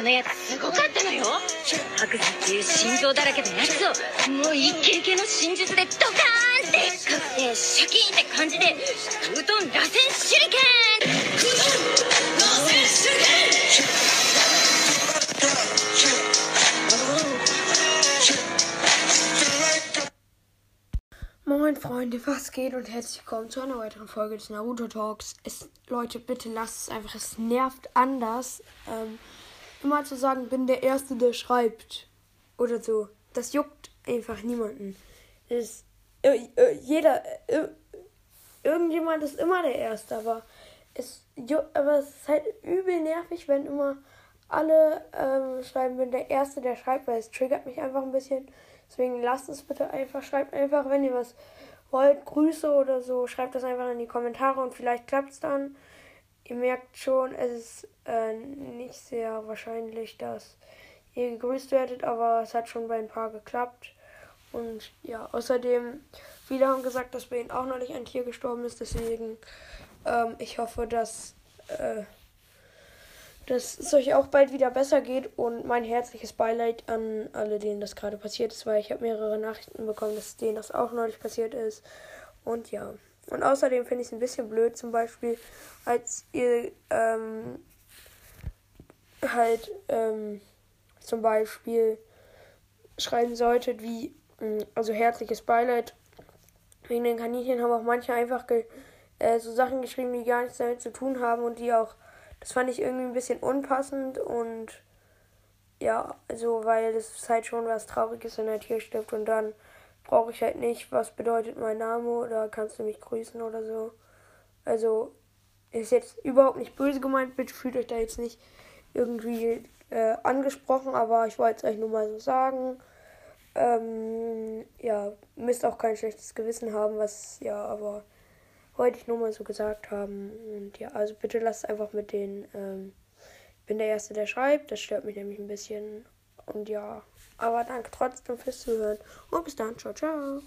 のやつすごかったのよ白山っていう心臓だらけのやつをもうイケイケの真術でドカーンってかくてシャキーンって感じで空遁螺旋手裏剣空遁螺旋手裏剣 Moin Freunde, was geht und herzlich willkommen zu einer weiteren Folge des Naruto Talks. Es, Leute, bitte lasst es einfach, es nervt anders. Ähm, immer zu sagen, bin der Erste, der schreibt. Oder so. Das juckt einfach niemanden. Es, äh, äh, jeder, äh, irgendjemand ist immer der Erste, aber es, aber es ist halt übel nervig, wenn immer alle ähm, schreiben, bin der Erste, der schreibt, weil es triggert mich einfach ein bisschen. Deswegen lasst es bitte einfach, schreibt einfach, wenn ihr was wollt, Grüße oder so, schreibt das einfach in die Kommentare und vielleicht klappt es dann. Ihr merkt schon, es ist äh, nicht sehr wahrscheinlich, dass ihr gegrüßt werdet, aber es hat schon bei ein paar geklappt. Und ja, außerdem, viele haben gesagt, dass bei ihnen auch neulich ein Tier gestorben ist, deswegen ähm, ich hoffe, dass, äh, dass es euch auch bald wieder besser geht und mein herzliches Beileid an alle, denen das gerade passiert ist, weil ich habe mehrere Nachrichten bekommen, dass denen das auch neulich passiert ist. Und ja. Und außerdem finde ich es ein bisschen blöd, zum Beispiel, als ihr ähm, halt ähm, zum Beispiel schreiben solltet, wie, mh, also herzliches Beileid wegen den Kaninchen, haben auch manche einfach äh, so Sachen geschrieben, die gar nichts damit zu tun haben und die auch, das fand ich irgendwie ein bisschen unpassend und ja, also weil das ist halt schon was Trauriges, wenn ein Tier stirbt und dann brauche ich halt nicht, was bedeutet mein Name oder kannst du mich grüßen oder so. Also ist jetzt überhaupt nicht böse gemeint, bitte fühlt euch da jetzt nicht irgendwie äh, angesprochen, aber ich wollte es euch nur mal so sagen. Ähm, ja, müsst auch kein schlechtes Gewissen haben, was, ja, aber wollte ich nur mal so gesagt haben. Und ja, also bitte lasst einfach mit den, ähm, ich bin der Erste, der schreibt, das stört mich nämlich ein bisschen. Und ja, aber danke trotzdem fürs Zuhören und bis dann, ciao, ciao.